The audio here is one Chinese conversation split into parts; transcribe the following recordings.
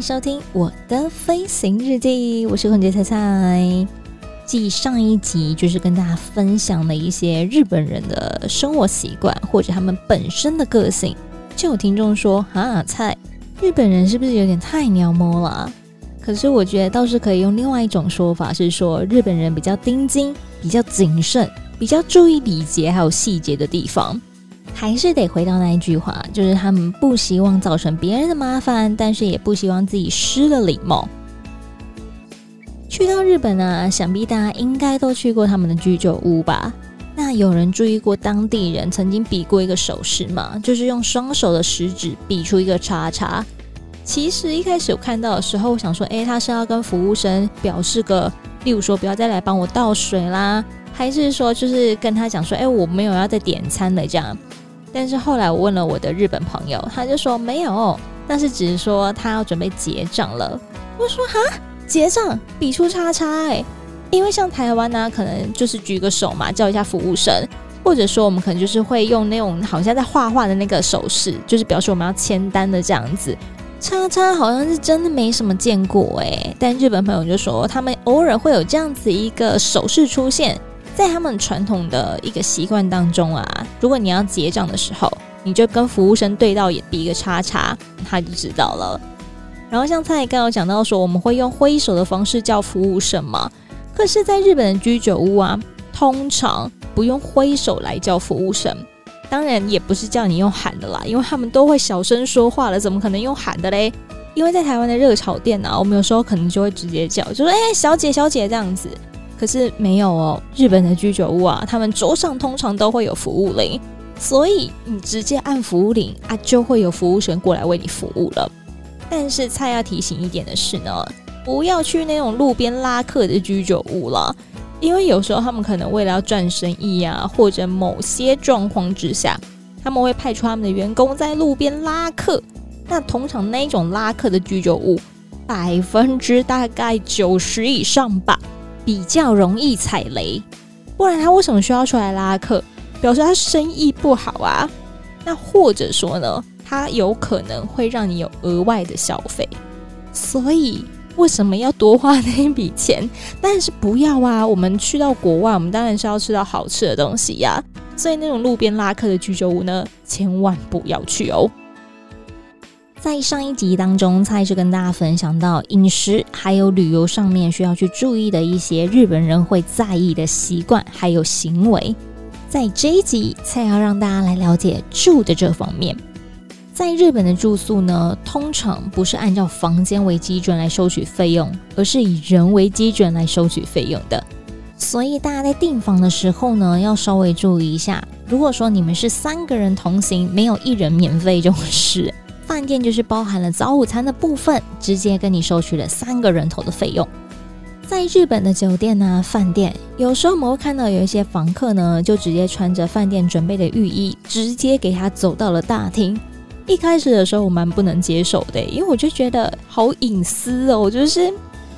收听我的飞行日记，我是混姐菜菜。继上一集就是跟大家分享了一些日本人的生活习惯或者他们本身的个性，就有听众说：“啊，菜，日本人是不是有点太鸟摸了？”可是我觉得倒是可以用另外一种说法，是说日本人比较盯紧、比较谨慎、比较注意礼节还有细节的地方。还是得回到那一句话，就是他们不希望造成别人的麻烦，但是也不希望自己失了礼貌。去到日本啊，想必大家应该都去过他们的居酒屋吧？那有人注意过当地人曾经比过一个手势吗？就是用双手的食指比出一个叉叉。其实一开始我看到的时候，我想说，诶，他是要跟服务生表示个，例如说不要再来帮我倒水啦，还是说就是跟他讲说，诶，我没有要再点餐的这样。但是后来我问了我的日本朋友，他就说没有，但是只是说他要准备结账了。我说哈，结账比出叉叉哎，因为像台湾呢、可能就是举个手嘛，叫一下服务生，或者说我们可能就是会用那种好像在画画的那个手势，就是表示我们要签单的这样子。叉叉好像是真的没什么见过哎，但日本朋友就说他们偶尔会有这样子一个手势出现。在他们传统的一个习惯当中啊，如果你要结账的时候，你就跟服务生对到眼，比一个叉叉，他就知道了。然后像蔡刚刚有讲到说，我们会用挥手的方式叫服务生嘛？可是，在日本的居酒屋啊，通常不用挥手来叫服务生，当然也不是叫你用喊的啦，因为他们都会小声说话了，怎么可能用喊的嘞？因为在台湾的热炒店啊，我们有时候可能就会直接叫，就说：“哎，小姐，小姐，这样子。”可是没有哦，日本的居酒屋啊，他们桌上通常都会有服务铃，所以你直接按服务铃啊，就会有服务生过来为你服务了。但是菜要提醒一点的是呢，不要去那种路边拉客的居酒屋了，因为有时候他们可能为了要赚生意啊，或者某些状况之下，他们会派出他们的员工在路边拉客。那通常那种拉客的居酒屋，百分之大概九十以上吧。比较容易踩雷，不然他为什么需要出来拉客？表示他生意不好啊。那或者说呢，他有可能会让你有额外的消费。所以为什么要多花那一笔钱？但是不要啊！我们去到国外，我们当然是要吃到好吃的东西呀。所以那种路边拉客的居酒屋呢，千万不要去哦。在上一集当中，菜是跟大家分享到饮食还有旅游上面需要去注意的一些日本人会在意的习惯还有行为。在这一集，菜要让大家来了解住的这方面。在日本的住宿呢，通常不是按照房间为基准来收取费用，而是以人为基准来收取费用的。所以大家在订房的时候呢，要稍微注意一下。如果说你们是三个人同行，没有一人免费这种事。饭店就是包含了早午餐的部分，直接跟你收取了三个人头的费用。在日本的酒店呢、饭店有时候我们会看到有一些房客呢，就直接穿着饭店准备的浴衣，直接给他走到了大厅。一开始的时候我蛮不能接受的，因为我就觉得好隐私哦，就是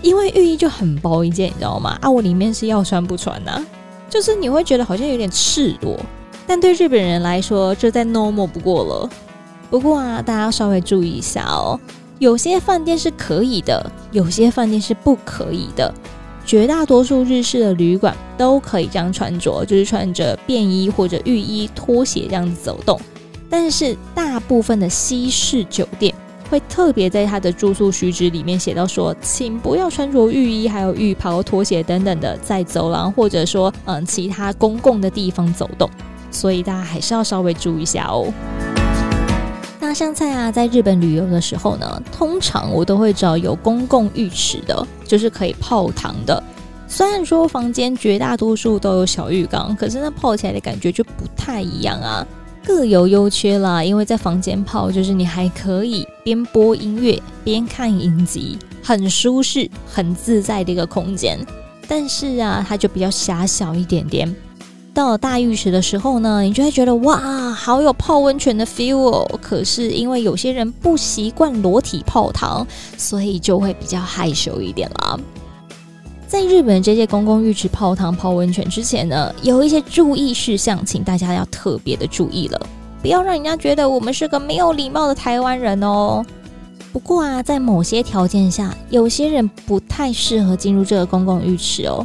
因为浴衣就很薄一件，你知道吗？啊，我里面是要穿不穿呢、就是你会觉得好像有点赤裸，但对日本人来说，这再 normal 不过了。不过啊，大家稍微注意一下哦，有些饭店是可以的，有些饭店是不可以的。绝大多数日式的旅馆都可以这样穿着，就是穿着便衣或者浴衣、拖鞋这样子走动。但是大部分的西式酒店会特别在他的住宿须知里面写到说，请不要穿着浴衣、还有浴袍、拖鞋等等的在走廊或者说嗯其他公共的地方走动。所以大家还是要稍微注意一下哦。那像菜啊，在日本旅游的时候呢，通常我都会找有公共浴池的，就是可以泡汤的。虽然说房间绝大多数都有小浴缸，可是那泡起来的感觉就不太一样啊。各有优缺啦。因为在房间泡，就是你还可以边播音乐边看影集，很舒适、很自在的一个空间。但是啊，它就比较狭小一点点。到了大浴池的时候呢，你就会觉得哇，好有泡温泉的 feel 哦。可是因为有些人不习惯裸体泡汤，所以就会比较害羞一点啦。在日本这些公共浴池泡汤、泡温泉之前呢，有一些注意事项，请大家要特别的注意了，不要让人家觉得我们是个没有礼貌的台湾人哦。不过啊，在某些条件下，有些人不太适合进入这个公共浴池哦。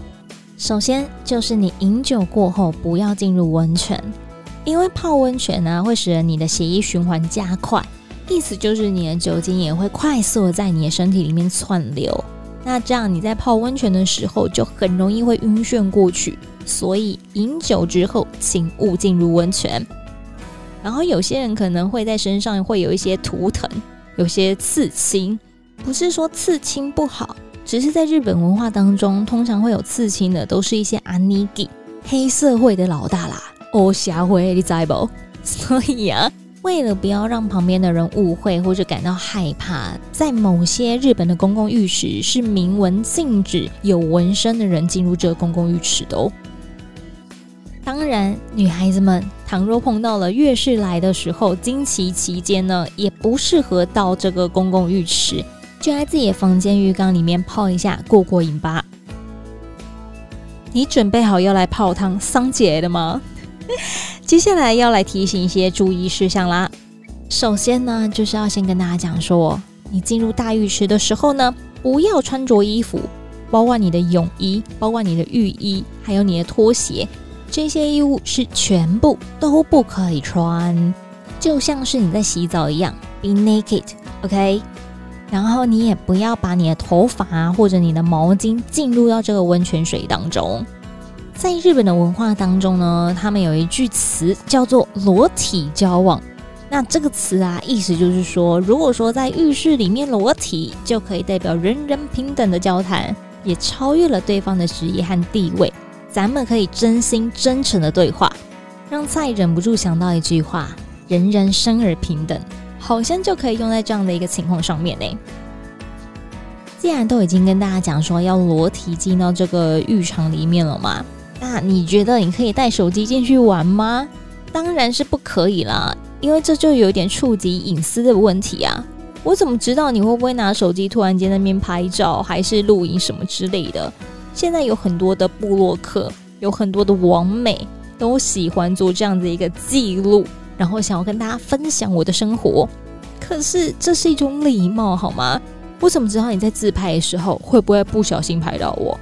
首先就是你饮酒过后不要进入温泉，因为泡温泉呢会使得你的血液循环加快，意思就是你的酒精也会快速的在你的身体里面窜流。那这样你在泡温泉的时候就很容易会晕眩过去，所以饮酒之后请勿进入温泉。然后有些人可能会在身上会有一些图腾，有些刺青，不是说刺青不好。只是在日本文化当中，通常会有刺青的，都是一些阿尼基黑社会的老大啦，哦，社会你知不？所以啊，为了不要让旁边的人误会或者感到害怕，在某些日本的公共浴池是明文禁止有纹身的人进入这个公共浴池的哦。当然，女孩子们倘若碰到了月事来的时候，经期期间呢，也不适合到这个公共浴池。就在自己的房间浴缸里面泡一下，过过瘾吧。你准备好要来泡汤桑姐了吗？接下来要来提醒一些注意事项啦。首先呢，就是要先跟大家讲说，你进入大浴池的时候呢，不要穿着衣服，包括你的泳衣、包括你的浴衣，还有你的拖鞋，这些衣物是全部都不可以穿，就像是你在洗澡一样，be naked，OK？然后你也不要把你的头发，或者你的毛巾进入到这个温泉水当中。在日本的文化当中呢，他们有一句词叫做“裸体交往”。那这个词啊，意思就是说，如果说在浴室里面裸体，就可以代表人人平等的交谈，也超越了对方的职业和地位。咱们可以真心真诚的对话，让菜忍不住想到一句话：“人人生而平等。”好像就可以用在这样的一个情况上面呢。既然都已经跟大家讲说要裸体进到这个浴场里面了嘛，那你觉得你可以带手机进去玩吗？当然是不可以啦，因为这就有点触及隐私的问题啊。我怎么知道你会不会拿手机突然间那边拍照，还是录影什么之类的？现在有很多的部落客，有很多的网美都喜欢做这样的一个记录。然后想要跟大家分享我的生活，可是这是一种礼貌，好吗？我怎么知道你在自拍的时候会不会不小心拍到我？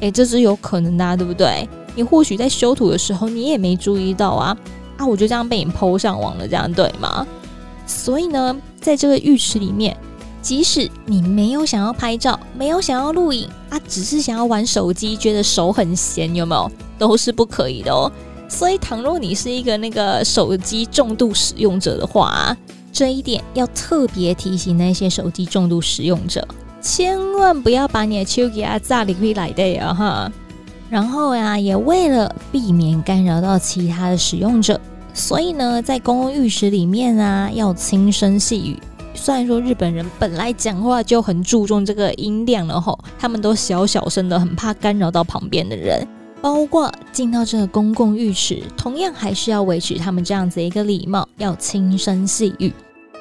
诶，这是有可能的啊，对不对？你或许在修图的时候你也没注意到啊，啊，我就这样被你 PO 上网了，这样对吗？所以呢，在这个浴池里面，即使你没有想要拍照，没有想要录影啊，只是想要玩手机，觉得手很闲，有没有？都是不可以的哦。所以，倘若你是一个那个手机重度使用者的话，这一点要特别提醒那些手机重度使用者，千万不要把你的手机啊炸里会来的呀哈。然后呀，也为了避免干扰到其他的使用者，所以呢，在公共浴室里面啊，要轻声细语。虽然说日本人本来讲话就很注重这个音量了吼，他们都小小声的，很怕干扰到旁边的人。包括进到这个公共浴池，同样还是要维持他们这样子一个礼貌，要轻声细语。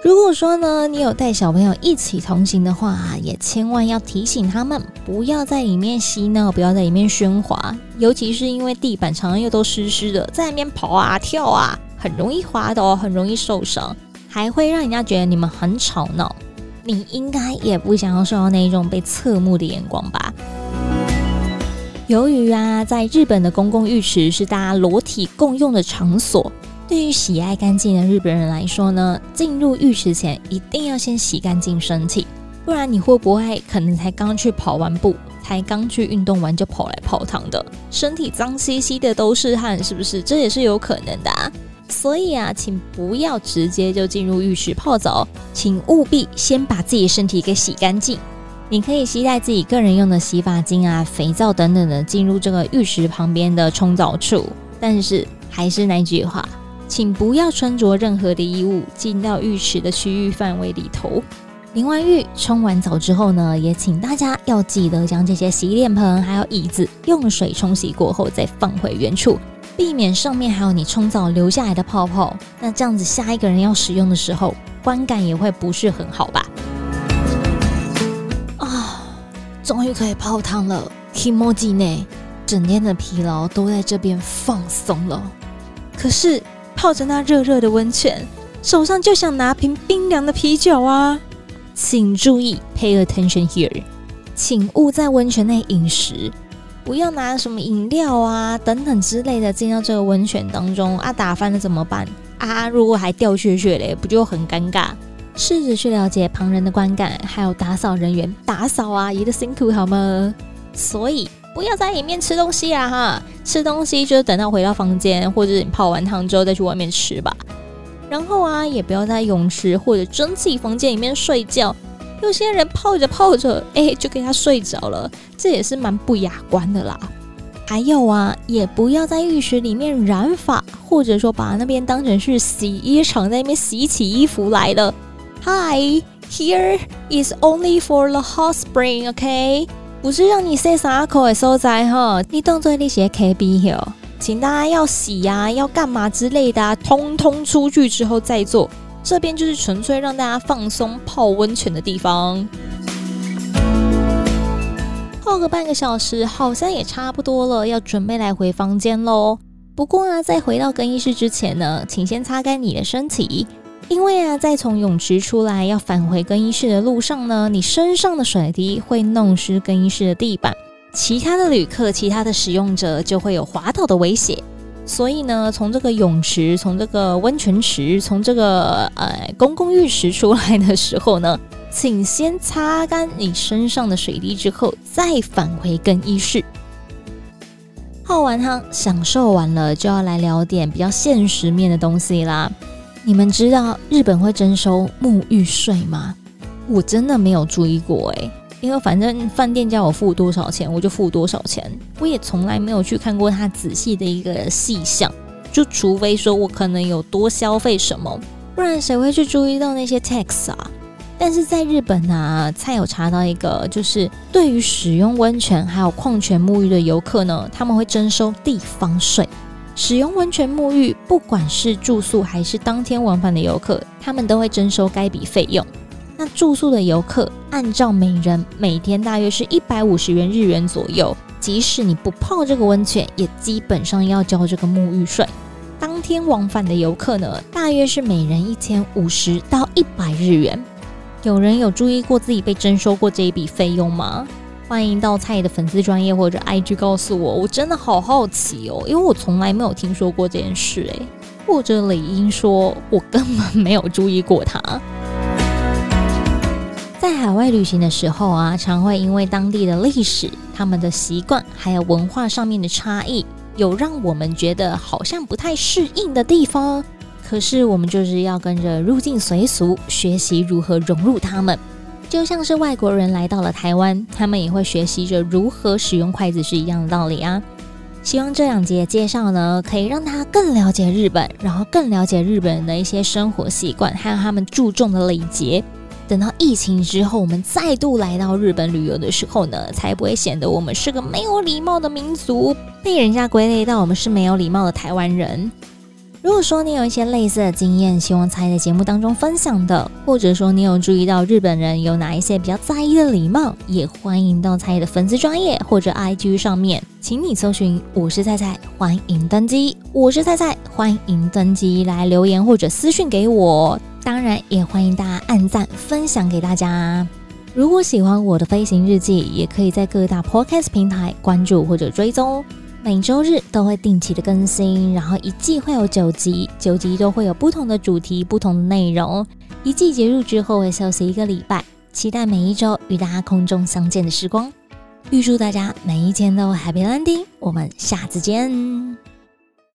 如果说呢，你有带小朋友一起同行的话，也千万要提醒他们，不要在里面嬉闹，不要在里面喧哗，尤其是因为地板常常又都湿湿的，在里面跑啊跳啊，很容易滑倒，很容易受伤，还会让人家觉得你们很吵闹。你应该也不想要受到那一种被侧目的眼光吧？由于啊，在日本的公共浴池是大家裸体共用的场所，对于喜爱干净的日本人来说呢，进入浴池前一定要先洗干净身体，不然你会不会可能才刚去跑完步，才刚去运动完就跑来泡汤的，身体脏兮兮的都是汗，是不是？这也是有可能的啊。所以啊，请不要直接就进入浴池泡澡，请务必先把自己身体给洗干净。你可以携带自己个人用的洗发精啊、肥皂等等的进入这个浴池旁边的冲澡处，但是还是那句话，请不要穿着任何的衣物进到浴池的区域范围里头。淋完浴、冲完澡之后呢，也请大家要记得将这些洗脸盆还有椅子用水冲洗过后再放回原处，避免上面还有你冲澡留下来的泡泡。那这样子下一个人要使用的时候，观感也会不是很好吧？啊，终于可以泡汤了，kimoji 呢，整天的疲劳都在这边放松了。可是泡着那热热的温泉，手上就想拿瓶冰凉的啤酒啊！请注意，Pay attention here，请勿在温泉内饮食，不要拿什么饮料啊等等之类的进到这个温泉当中啊！打翻了怎么办啊？如果还掉屑屑嘞，不就很尴尬？试着去了解旁人的观感，还有打扫人员打扫阿姨的辛苦好吗？所以不要在里面吃东西啊哈！吃东西就等到回到房间，或者你泡完汤之后再去外面吃吧。然后啊，也不要在泳池或者蒸汽房间里面睡觉。有些人泡着泡着，哎，就给他睡着了，这也是蛮不雅观的啦。还有啊，也不要在浴池里面染发，或者说把那边当成是洗衣厂，在那边洗起衣服来了。Hi, here is only for the hot spring, OK？不是让你洗衫裤的所在哈，你当做那些 KB 哟。请大家要洗呀、要干嘛之类的、啊，通通出去之后再做。这边就是纯粹让大家放松泡温泉的地方。泡个半个小时，好像也差不多了，要准备来回房间喽。不过呢，在回到更衣室之前呢，请先擦干你的身体，因为啊，在从泳池出来要返回更衣室的路上呢，你身上的水滴会弄湿更衣室的地板。其他的旅客、其他的使用者就会有滑倒的危险，所以呢，从这个泳池、从这个温泉池、从这个呃公共浴池出来的时候呢，请先擦干你身上的水滴之后，再返回更衣室。泡完汤，享受完了，就要来聊点比较现实面的东西啦。你们知道日本会征收沐浴税吗？我真的没有注意过哎、欸。因为反正饭店叫我付多少钱，我就付多少钱。我也从来没有去看过他仔细的一个细项，就除非说我可能有多消费什么，不然谁会去注意到那些 tax 啊？但是在日本啊，才有查到一个，就是对于使用温泉还有矿泉沐浴的游客呢，他们会征收地方税。使用温泉沐浴，不管是住宿还是当天往返的游客，他们都会征收该笔费用。那住宿的游客，按照每人每天大约是一百五十元日元左右。即使你不泡这个温泉，也基本上要交这个沐浴税。当天往返的游客呢，大约是每人一千五十到一百日元。有人有注意过自己被征收过这一笔费用吗？欢迎到蔡的粉丝专业或者 IG 告诉我，我真的好好奇哦，因为我从来没有听说过这件事诶，或者理应说，我根本没有注意过它。在海外旅行的时候啊，常会因为当地的历史、他们的习惯，还有文化上面的差异，有让我们觉得好像不太适应的地方。可是我们就是要跟着入境随俗，学习如何融入他们。就像是外国人来到了台湾，他们也会学习着如何使用筷子是一样的道理啊。希望这两节介绍呢，可以让大家更了解日本，然后更了解日本人的一些生活习惯，还有他们注重的礼节。等到疫情之后，我们再度来到日本旅游的时候呢，才不会显得我们是个没有礼貌的民族，被人家归类到我们是没有礼貌的台湾人。如果说你有一些类似的经验，希望在节目当中分享的，或者说你有注意到日本人有哪一些比较在意的礼貌，也欢迎到蔡的粉丝专业或者 IG 上面，请你搜寻“我是菜菜”，欢迎登机，我是菜菜，欢迎登机来留言或者私讯给我。当然，也欢迎大家按赞分享给大家。如果喜欢我的飞行日记，也可以在各大 Podcast 平台关注或者追踪。每周日都会定期的更新，然后一季会有九集，九集都会有不同的主题、不同的内容。一季结束之后会休息一个礼拜，期待每一周与大家空中相见的时光。预祝大家每一天都 Happy Landing，我们下次见。